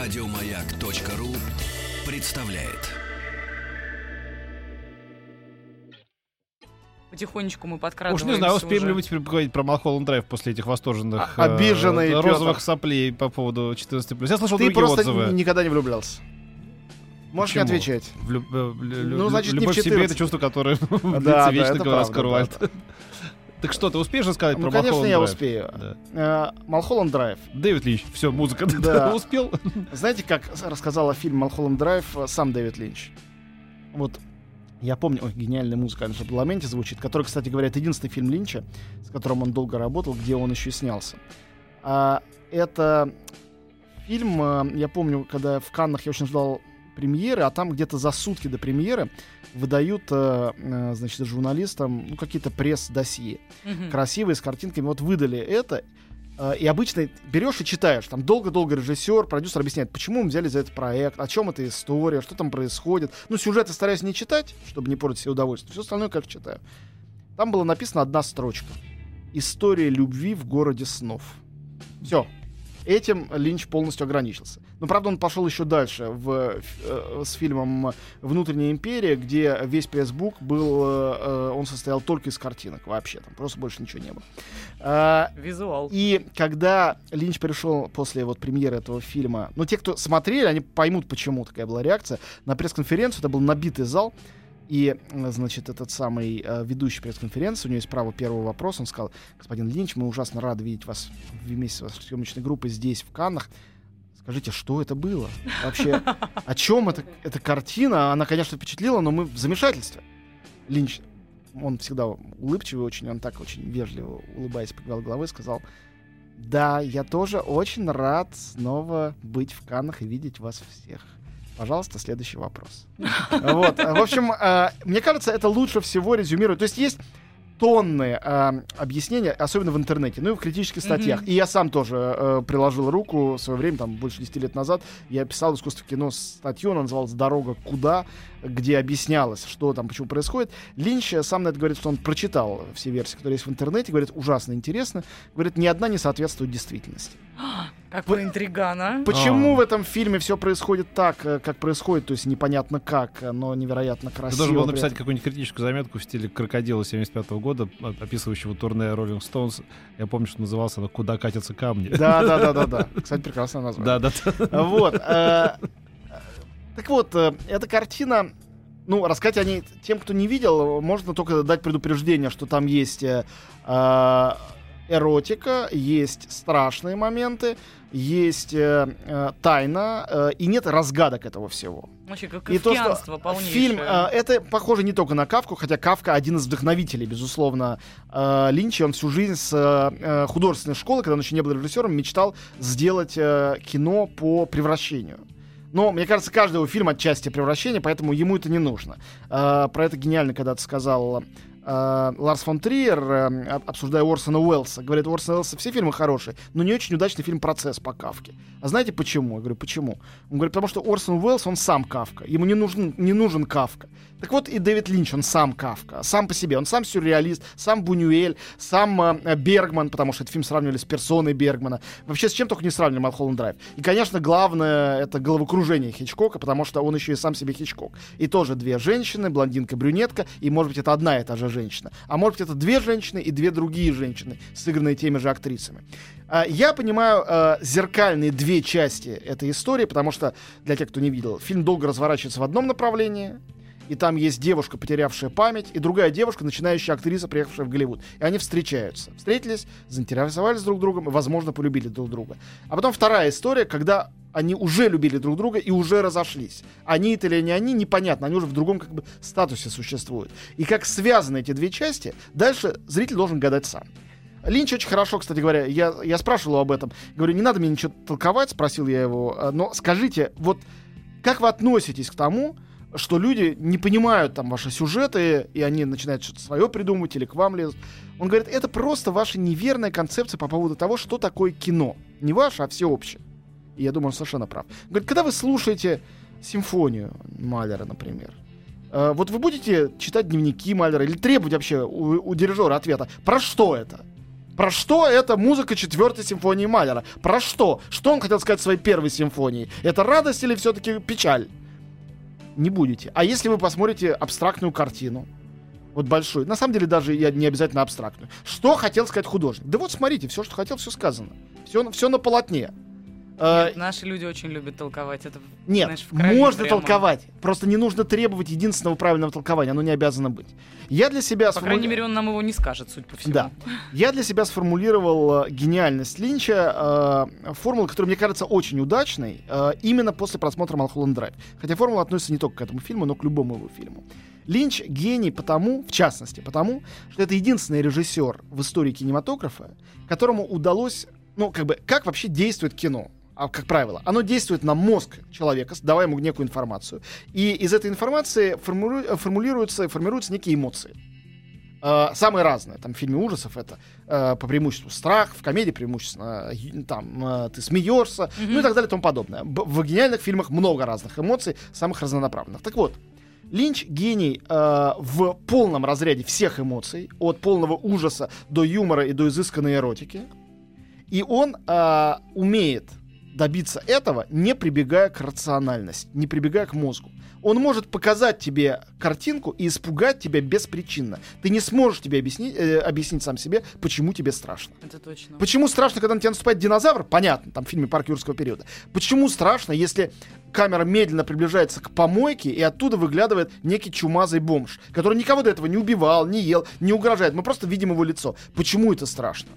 Радиомаяк.ру представляет. Потихонечку мы Уж подкрадываемся не знаю, успеем ли мы теперь поговорить про Малхолланд Драйв после этих восторженных А- обиженный э, розовых соплей по поводу 14+. Я слышал Ты другие просто отзывы. никогда не влюблялся. Можешь не Почему? отвечать. Влю- э, лю- Ну, значит, не в любовь к себе 14. это чувство, которое Да, да, вечно, это говорил Оскар да, Уайльд. Так что, ты успеешь рассказать Ну, про конечно, Малхолланд я Драйв? успею. Да. Э, Малхолланд Драйв. Дэвид Линч, все, музыка. Ты Да. успел? Знаете, как рассказал о фильме Малхолланд Драйв сам Дэвид Линч? Вот я помню, ой, гениальная музыка в парламенте звучит, который, кстати говоря, это единственный фильм Линча, с которым он долго работал, где он еще снялся. А, это фильм, э, я помню, когда в Каннах я очень ждал премьеры, а там где-то за сутки до премьеры выдают, э, э, значит, журналистам ну, какие-то пресс-досье. Мгм. красивые, с картинками. Вот выдали это. э, И обычно берешь и читаешь. Там долго-долго режиссер, продюсер объясняет, почему мы взяли за этот проект, о чем эта история, что там происходит. Ну, сюжет я стараюсь не читать, чтобы не портить себе удовольствие. Все остальное, как читаю. Там была написана одна строчка. История любви в городе снов. Все. Этим Линч полностью ограничился. Но, правда, он пошел еще дальше в, э, с фильмом «Внутренняя империя», где весь пресс-бук был, э, э, он состоял только из картинок вообще, там просто больше ничего не было. А, Визуал. и когда Линч пришел после вот премьеры этого фильма, ну, те, кто смотрели, они поймут, почему такая была реакция. На пресс-конференцию это был набитый зал, и, э, значит, этот самый э, ведущий пресс-конференции, у него есть право первого вопроса, он сказал, господин Линч, мы ужасно рады видеть вас вместе с вашей съемочной группой здесь, в Каннах. Скажите, что это было? Вообще, о чем это, эта картина? Она, конечно, впечатлила, но мы в замешательстве. Линч, он всегда улыбчивый очень, он так очень вежливо, улыбаясь, покивал головой, сказал, да, я тоже очень рад снова быть в Каннах и видеть вас всех. Пожалуйста, следующий вопрос. Вот, в общем, э, мне кажется, это лучше всего резюмирует. То есть есть тонны э, объяснения, особенно в интернете, ну и в критических статьях. Мгм. И я сам тоже э, приложил руку в свое время, там, больше 10 лет назад, я писал искусство кино статью, она называлась «Дорога куда», где объяснялось, что там, почему происходит. Линч э, сам на это говорит, что он прочитал все версии, которые есть в интернете, говорит, ужасно интересно. Говорит, ни одна не соответствует действительности. Какой интриган, а? Почему А. в этом фильме все происходит так, э, как происходит, то есть непонятно как, э, но невероятно Ты красиво. должен был написать какую-нибудь критическую заметку в стиле «Крокодила» 75 года, о- описывающего турне Rolling Stones. Я помню, что назывался она «Куда катятся камни». Да, да, да, да, да. Кстати, прекрасное название. Да, да, да. Вот. э, Так вот, э, эта картина, ну, рассказать о ней тем, кто не видел, можно только дать предупреждение, что там есть э, э, эротика, есть страшные моменты, есть э, э, тайна, э, и нет разгадок этого всего. Вообще, как И то, что полнейшее. фильм, э, это похоже не только на Кавку, хотя Кавка один из вдохновителей, безусловно, э, Линча. Он всю жизнь с э, э, художественной школы, когда он еще не был режиссером, мечтал сделать э, кино по превращению. Но, мне кажется, каждый его фильм отчасти превращение, поэтому ему это не нужно. Э, про это гениально когда-то сказал Ларс фон Триер, э, об- обсуждая Орсона Уэллса. Говорит, Орсона Уэллса все фильмы хорошие, но не очень удачный фильм «Процесс» по Кавке. А знаете почему? Я говорю, почему? Он говорит, потому что Орсон Уэллс, он сам Кавка. Ему не нужен, не нужен Кавка. Так вот и Дэвид Линч, он сам Кавка, сам по себе. Он сам сюрреалист, сам Бунюэль, сам э, Бергман, потому что этот фильм сравнивали с персоной Бергмана. Вообще с чем только не сравнивали Малхолланд Драйв. И, конечно, главное это головокружение Хичкока, потому что он еще и сам себе Хичкок. И тоже две женщины, блондинка, брюнетка, и, может быть, это одна и та же женщина. А может быть, это две женщины и две другие женщины, сыгранные теми же актрисами. А, Я понимаю э, зеркальные две части этой истории, потому что, для тех, кто не видел, фильм долго разворачивается в одном направлении, и там есть девушка, потерявшая память, и другая девушка, начинающая актриса, приехавшая в Голливуд. И они встречаются. Встретились, заинтересовались друг другом, и, возможно, полюбили друг друга. А потом вторая история, когда они уже любили друг друга и уже разошлись. Они это или не они, непонятно. Они уже в другом как бы статусе существуют. И как связаны эти две части, дальше зритель должен гадать сам. Линч очень хорошо, кстати говоря, я, я спрашивал его об этом. Говорю, не надо мне ничего толковать, спросил я его, но скажите, вот как вы относитесь к тому, что люди не понимают там ваши сюжеты, и они начинают что-то свое придумывать или к вам лезут. Он говорит, это просто ваша неверная концепция по поводу того, что такое кино. Не ваше, а всеобщее. И я думаю, он совершенно прав. Он говорит, когда вы слушаете симфонию Малера, например, э, вот вы будете читать дневники Малера или требовать вообще у, у дирижера ответа, про что это? Про что это музыка четвертой симфонии Малера? Про что? Что он хотел сказать в своей первой симфонии? Это радость или все-таки печаль? Не будете. А если вы посмотрите абстрактную картину, вот большую, на самом деле даже я не обязательно абстрактную, что хотел сказать художник? Да вот смотрите, все, что хотел, все сказано. Все, все на полотне. Э, Нет, наши люди очень любят толковать это. Нет, знаешь, можно прямо. толковать. Просто не нужно требовать единственного правильного толкования. Оно не обязано быть. Я для себя По крайней сформули- мере, он нам его не скажет, судя по всему. Да. Я для себя сформулировал э, гениальность Линча, э, формулу, которая мне кажется очень удачной, э, именно после просмотра Малхолланд Драйв. Хотя формула относится не только к этому фильму, но к любому его фильму. Линч гений потому, в частности, потому, что это единственный режиссер в истории кинематографа, которому удалось, ну, как бы, как вообще действует кино. А, как правило, оно действует на мозг человека, давая ему некую информацию. И из этой информации формулируются, формируются некие эмоции. Э, самые разные. Там в фильме ужасов это э, по преимуществу страх, в комедии преимущественно ю- там э, ты смеешься, ну и так далее и тому подобное. Б- в гениальных фильмах много разных эмоций, самых разнонаправленных. Так вот, Линч гений э, в полном разряде всех эмоций, от полного ужаса до юмора и до изысканной эротики. И он э, умеет добиться этого, не прибегая к рациональности, не прибегая к мозгу. Он может показать тебе картинку и испугать тебя беспричинно. Ты не сможешь тебе объяснить, э, объяснить сам себе, почему тебе страшно. Это точно. Почему страшно, когда на тебя наступает динозавр? Понятно, там в фильме «Парк юрского периода». Почему страшно, если камера медленно приближается к помойке, и оттуда выглядывает некий чумазый бомж, который никого до этого не убивал, не ел, не угрожает. Мы просто видим его лицо. Почему это страшно?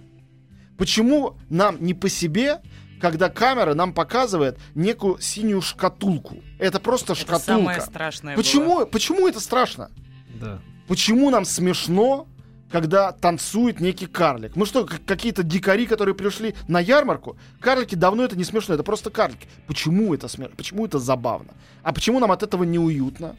Почему нам не по себе, когда камера нам показывает некую синюю шкатулку? Это просто Это шкатулка. самое страшное Почему, почему это страшно? Да. Почему нам смешно, когда танцует некий карлик? Мы что, как- какие-то дикари, которые пришли на ярмарку? Карлики давно это не смешно, это просто карлики. Почему это смешно? Почему это забавно? А почему нам от этого неуютно?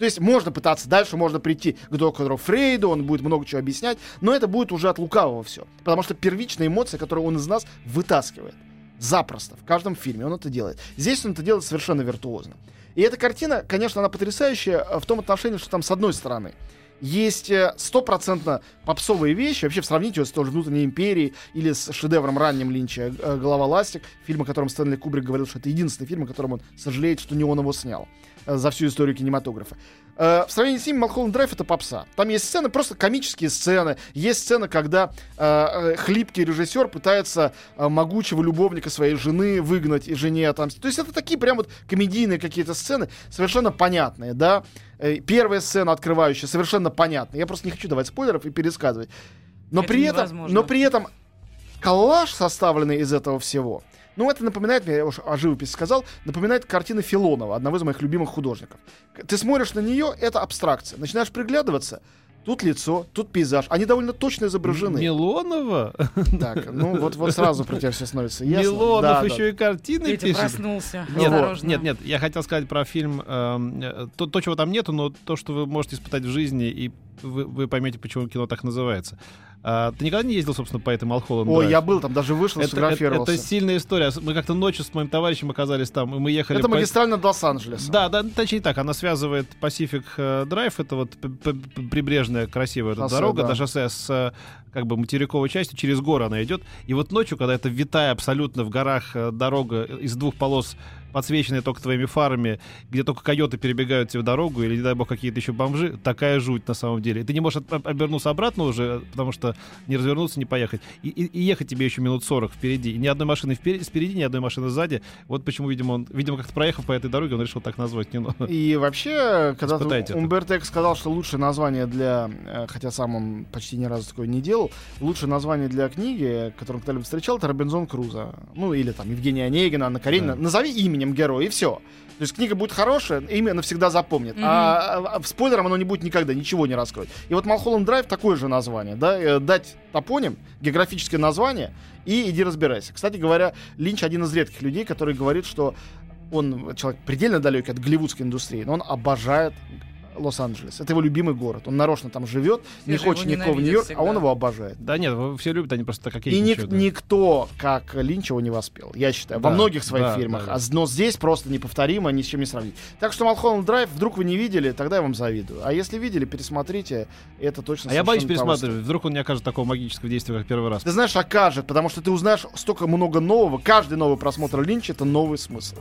То есть можно пытаться дальше, можно прийти к доктору Фрейду, он будет много чего объяснять, но это будет уже от лукавого все. Потому что первичная эмоция, которую он из нас вытаскивает. Запросто, в каждом фильме он это делает. Здесь он это делает совершенно виртуозно. И эта картина, конечно, она потрясающая э, в том отношении, что там с одной стороны есть э, стопроцентно попсовые вещи. Вообще, сравнить ее с той же «Внутренней империей» или с шедевром ранним Линча э, «Голова ластик», фильм, о котором Стэнли Кубрик говорил, что это единственный фильм, о котором он сожалеет, что не он его снял за всю историю кинематографа. Э, в сравнении с ним «Малхолланд Драйв» — это попса. Там есть сцены, просто комические сцены. Есть сцена, когда э, э, хлипкий режиссер пытается э, могучего любовника своей жены выгнать и жене отомстить. То есть это такие прям вот комедийные какие-то сцены, совершенно понятные, да. Э, Первая сцена открывающая, совершенно понятная. Я просто не хочу давать спойлеров и пересказывать. Но Это при этом, но при этом коллаж, составленный из этого всего, ну, это напоминает мне, я уж о живописи сказал, напоминает картины Филонова, одного из моих любимых художников. Ты смотришь на нее, это абстракция. Начинаешь приглядываться, тут лицо, тут пейзаж. Они довольно точно изображены. Милонова? Так, ну вот, вот сразу про тебя все становится ясно. Милонов Да, да. еще и картины Петя пишет. проснулся. Нет, Осторожно. нет, нет, я хотел сказать про фильм эм, э, то, то, чего там нету, но то, что вы можете испытать в жизни, и вы, вы поймете, почему кино так называется. А, ты никогда не ездил, собственно, по этой Малхолланд Ой, я был там, даже вышел, это, это, сфотографировался. это сильная история. Мы как-то ночью с моим товарищем оказались там, и мы ехали... Это по- магистраль над Лос-Анджелесом. Да, да, точнее так, она связывает Pacific э, Drive, это вот прибрежная красивая Шоссе, дорога, да. на шоссе с э, как бы материковой частью, через горы она идет. И вот ночью, когда это витая абсолютно в горах э, дорога из двух полос, подсвеченная только твоими фарами, где только койоты перебегают тебе дорогу, или, не дай бог, какие-то еще бомжи, такая жуть на самом деле. И ты не можешь обернуться обратно уже, потому что не развернуться, не поехать. И, и- и ехать тебе еще минут 40 впереди. И ни одной машины впереди, спереди, ни одной машины сзади. Вот почему, видимо, он, видимо, как-то проехав по этой дороге, он решил так назвать кино. И вообще, когда. Умберто Эко сказал, что лучшее название для, э, хотя сам он почти ни разу такое не делал, лучшее название для книги, которую он когда-либо встречал, это Робинзон Крузо. Ну, или там Евгения Онегина, Анна Каренина. Да. Назови именем героя, и все. То есть книга будет хорошая, имя навсегда запомнит. Мгм. А, а спойлером оно не будет никогда, ничего не раскроет. И вот Малхолланд Драйв такое же название, да, э, дать топоним, географическое название, и иди разбирайся. Кстати говоря, Линч один из редких людей, который говорит, что он человек предельно далекий от голливудской индустрии, но он обожает Лос-Анджелес. Это его любимый город. Он нарочно там живет, не же его хочет никого в Нью-Йорк, а он его обожает. Да нет, вы все любят, они просто так И ник- да. никто, как Линч, его не воспел, я считаю, во Да, многих своих да, фильмах. да, да. Но здесь просто неповторимо, ни с чем не сравнить. Так что Малхолланд Драйв, вдруг вы не видели, тогда я вам завидую. А если видели, пересмотрите, это точно А я боюсь стоит. пересматривать. Вдруг он не окажет такого магического действия, как первый раз. Ты знаешь, окажет, потому что ты узнаешь столько много нового. Каждый новый просмотр Линча — это новый смысл.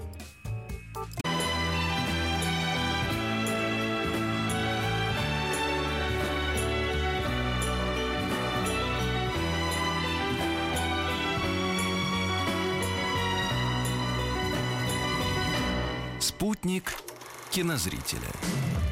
Спутник кинозрителя.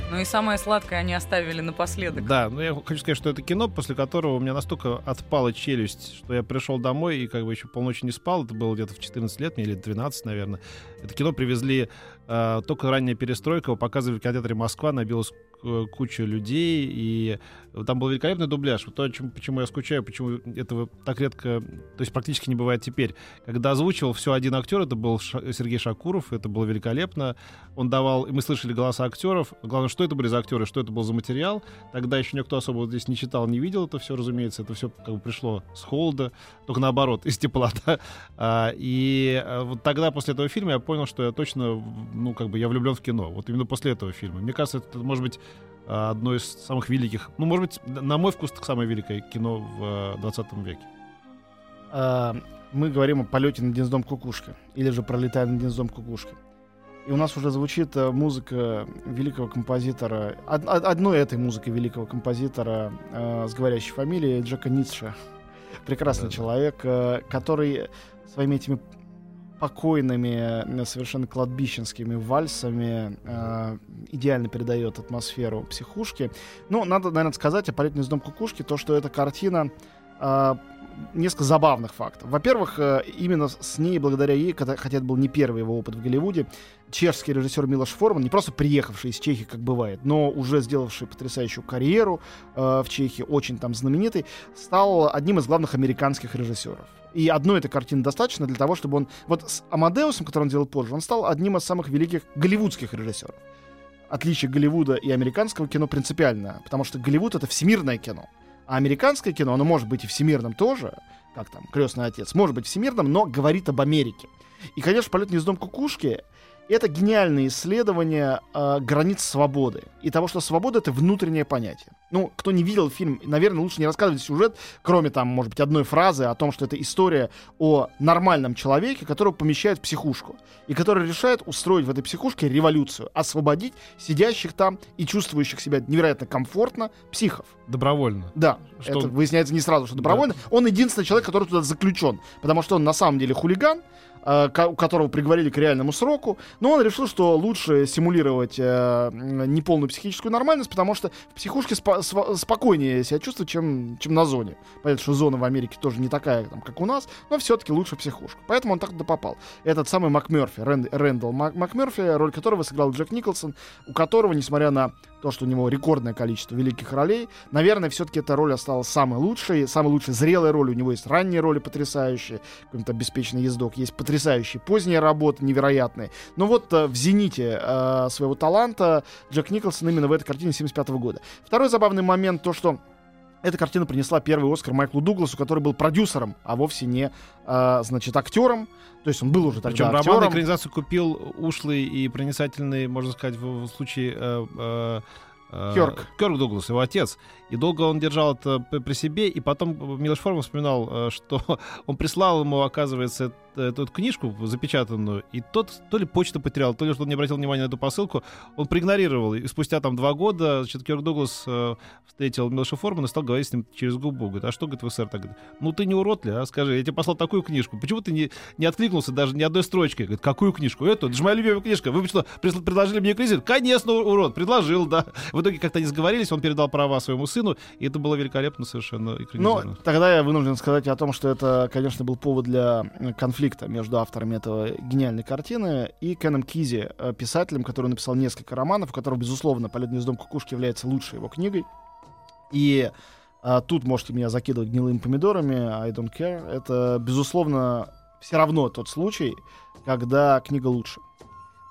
Ну и самое сладкое они оставили напоследок. Да, но я хочу сказать, что это кино, после которого у меня настолько отпала челюсть, что я пришел домой и как бы еще полночи не спал. Это было где-то в 14 лет, мне или 12, наверное. Это кино привезли э, только ранняя перестройка, его показывали в кинотеатре Москва, набилась э, куча людей, и там был великолепный дубляж. Вот то, чем- почему я скучаю, почему этого так редко, то есть практически не бывает теперь. Когда озвучивал все один актер, это был Ша- Сергей Шакуров, это было великолепно. Он давал, и мы слышали голоса актеров. Главное, что это были за актеры, что это был за материал. Тогда еще никто особо здесь не читал, не видел это все, разумеется. Это все как бы пришло с холода, только наоборот, из тепла. да. А, и а, вот тогда, после этого фильма, я понял, что я точно, ну, как бы я влюблен в кино. Вот именно после этого фильма. Мне кажется, это может быть одно из самых великих, ну, может быть, на мой вкус, самое великое кино в а, 20 веке. А, Мы говорим о полете над гнездом кукушки. Или же пролетая над гнездом кукушки. И у нас уже звучит э, музыка великого композитора, од- од- одной этой музыкой великого композитора э, с говорящей фамилией Джека Ницше. Прекрасный Да-да. человек, э, который своими этими покойными, э, совершенно кладбищенскими вальсами э, идеально передает атмосферу психушки. Ну, надо, наверное, сказать о «Полет гнездом кукушки», то, что эта картина э, несколько забавных фактов. Во-первых, э, именно с ней, благодаря ей, хотя это был не первый его опыт в Голливуде, чешский режиссер Милош Форман, не просто приехавший из Чехии, как бывает, но уже сделавший потрясающую карьеру э, в Чехии, очень там знаменитый, стал одним из главных американских режиссеров. И одной этой картины достаточно для того, чтобы он... Вот с Амадеусом, который он делал позже, он стал одним из самых великих голливудских режиссеров. Отличие Голливуда и американского кино принципиально, потому что Голливуд — это всемирное кино. А американское кино, оно может быть и всемирным тоже, как там «Крестный отец», может быть всемирным, но говорит об Америке. И, конечно, «Полет гнездом кукушки» — это гениальное исследование э, границ свободы. И того, что свобода — это внутреннее понятие. Ну, кто не видел фильм, наверное, лучше не рассказывать сюжет, кроме там, может быть, одной фразы о том, что это история о нормальном человеке, которого помещают в психушку. И который решает устроить в этой психушке революцию, освободить сидящих там и чувствующих себя невероятно комфортно психов. Добровольно. Да, Что это выясняется не сразу, что добровольно. Он единственный человек, который туда заключен, потому что он на самом деле хулиган, у которого приговорили к реальному сроку, но он решил, что лучше симулировать э, неполную психическую нормальность, потому что в психушке сва- спокойнее себя чувствовать, чем, чем на зоне. Понятно, что зона в Америке тоже не такая, там, как у нас, но все-таки лучше психушка. Поэтому он так туда попал. Этот самый МакМерфи, Рэнд- Рэндалл Мак- МакМерфи, роль которого сыграл Джек Николсон, у которого, несмотря на то, что у него рекордное количество великих ролей, наверное, все-таки эта роль осталась самой лучшей, самой лучшей зрелой ролью. У него есть ранние роли потрясающие, какой-нибудь обеспеченный ездок, есть потрясающие поздние работы, невероятные. Но вот э, в зените э, своего таланта Джек Николсон именно в этой картине 75 года. Второй забавный момент, то, что эта картина принесла первый Оскар Майклу Дугласу, который был продюсером, а вовсе не, э, значит, актером. То есть он был уже Причем тогда роман актером. экранизацию купил ушлый и проницательный, можно сказать, в, в случае э, э, э, Кёрк. Кёрк Дуглас, его отец. И долго он держал это при себе, и потом Милош Форман вспоминал, э, что он прислал ему, оказывается, э, эту книжку запечатанную, и тот то ли почту потерял, то ли что он не обратил внимания на эту посылку, он проигнорировал. И спустя там два года, значит, Кёрк Дуглас э, встретил Милоша Формана и стал говорить с ним через губу. Говорит, а что, говорит, вы, сэр, так? Ну ты не урод ли, а? Скажи, я тебе послал такую книжку. Почему ты не, не откликнулся даже ни одной строчкой? Говорит, какую книжку? Эту, это же моя любимая книжка. Вы что, предложили мне экранизировать? Конечно, урод, предложил, да. В итоге как-то они сговорились, он передал права своему сыну, и это было великолепно совершенно Но экранизировано. тогда я вынужден сказать о том, что это, конечно, был повод для э, конфликта между авторами этого гениальной картины и Кеном Кизи, э, писателем, который написал несколько романов, у которого, безусловно, «Полет гнездом кукушки» является лучшей его книгой. И а, тут можете меня закидывать гнилыми помидорами, I don't care. Это, безусловно, все равно тот случай, когда книга лучше.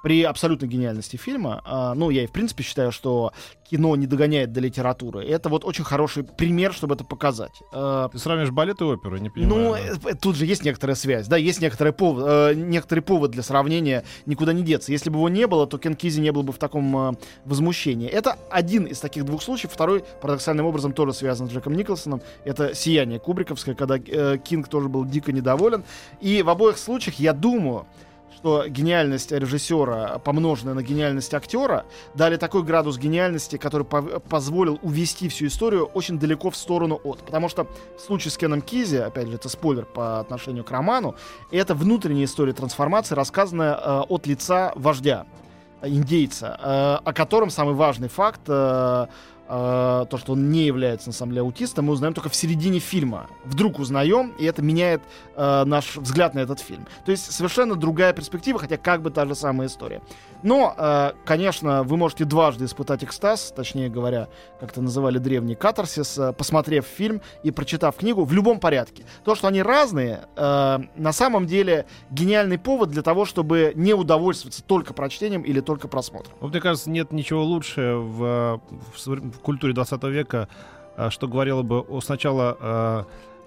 При абсолютной гениальности фильма, а, ну, я и в принципе считаю, что кино не догоняет до литературы. Это вот очень хороший пример, чтобы это показать. А, Ты сравниваешь балет и оперу, не ну, понимаю. да. э, тут же есть некоторая связь, да, есть некоторый повод, э, некоторый повод для сравнения, никуда не деться. Если бы его не было, то Кен Кизи не был бы в таком э, возмущении. Это один из таких двух случаев. Второй, парадоксальным образом, тоже связан с Джеком Николсоном. Это «Сияние» Кубриковское, когда э, Кинг тоже был дико недоволен. И в обоих случаях, я думаю, что гениальность режиссера, помноженная на гениальность актера, дали такой градус гениальности, который пов- позволил увести всю историю очень далеко в сторону от. Потому что в случае с Кеном Кизи, опять же, это спойлер по отношению к роману, это внутренняя история трансформации, рассказанная э, от лица вождя, э, индейца, э, о котором самый важный факт э, э, то, что он не является, на самом деле, аутистом, мы узнаем только в середине фильма. Вдруг узнаем, и это меняет э, наш взгляд на этот фильм. То есть совершенно другая перспектива, хотя как бы та же самая история. Но, э, конечно, вы можете дважды испытать экстаз, точнее говоря, как это называли древний катарсис, э, посмотрев фильм и прочитав книгу в любом порядке. То, что они разные, э, на самом деле гениальный повод для того, чтобы не удовольствоваться только прочтением или только просмотром. Вот, мне кажется, нет ничего лучше в, э, в в культуре 20 века, э, что говорило бы о сначала э,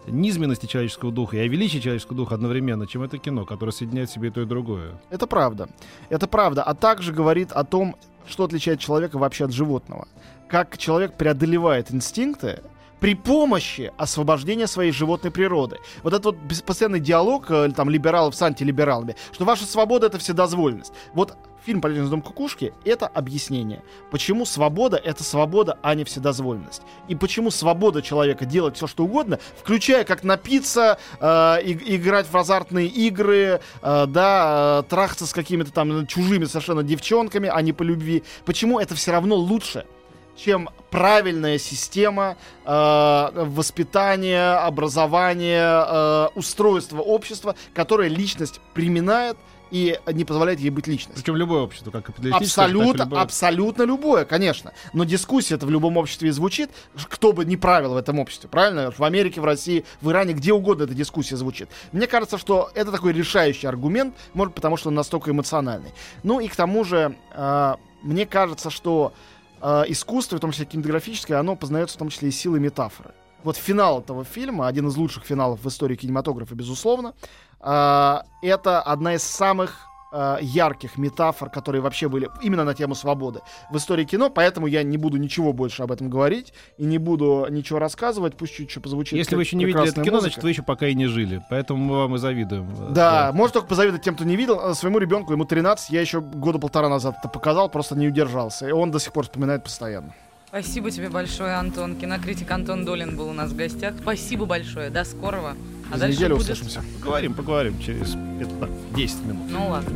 низменности человеческого духа и о величии человеческого духа одновременно, чем это кино, которое соединяет в себе и то, и другое. Это правда. Это правда. А также говорит о том, что отличает человека вообще от животного. Как человек преодолевает инстинкты при помощи освобождения своей животной природы. Вот этот вот постоянный диалог э, там, либералов с антилибералами, что ваша свобода — это вседозволенность. Вот фильм «Полетный дом кукушки» — это объяснение. Почему свобода — это свобода, а не вседозволенность. И почему свобода человека делать все, что угодно, включая как напиться, э, и- играть в азартные игры, э, да, э, трахаться с какими-то там чужими совершенно девчонками, а не по любви. Почему это все равно лучше? чем правильная система э, воспитания, образования, э, устройства общества, которое личность приминает и не позволяет ей быть личностью. Причем любое общество, как капиталистическое, Абсолютно, любое. абсолютно любое, конечно. Но дискуссия это в любом обществе и звучит, кто бы не правил в этом обществе, правильно? В Америке, в России, в Иране, где угодно эта дискуссия звучит. Мне кажется, что это такой решающий аргумент, может, потому что он настолько эмоциональный. Ну и к тому же, э, мне кажется, что э, искусство, в том числе кинематографическое, оно познается в том числе и силой метафоры. Вот финал этого фильма, один из лучших финалов в истории кинематографа, безусловно, это одна из самых э, ярких метафор, которые вообще были именно на тему свободы в истории кино, поэтому я не буду ничего больше об этом говорить и не буду ничего рассказывать, пусть чуть чуть позвучит. Если вы еще не видели это кино, музыка. значит, вы еще пока и не жили. Поэтому мы вам и завидуем. Да, может только позавидовать тем, кто не видел. А Своему ребенку, ему 13, я еще года полтора назад это показал, просто не удержался. И он до сих пор вспоминает постоянно. Спасибо тебе большое, Антон. Кинокритик Антон Долин был у нас в гостях. Спасибо большое. До скорого. А За дальше неделю будет... услышимся. Поговорим, поговорим через это, 10 минут. Ну ладно.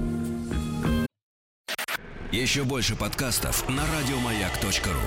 Еще больше подкастов на радиомаяк.ру.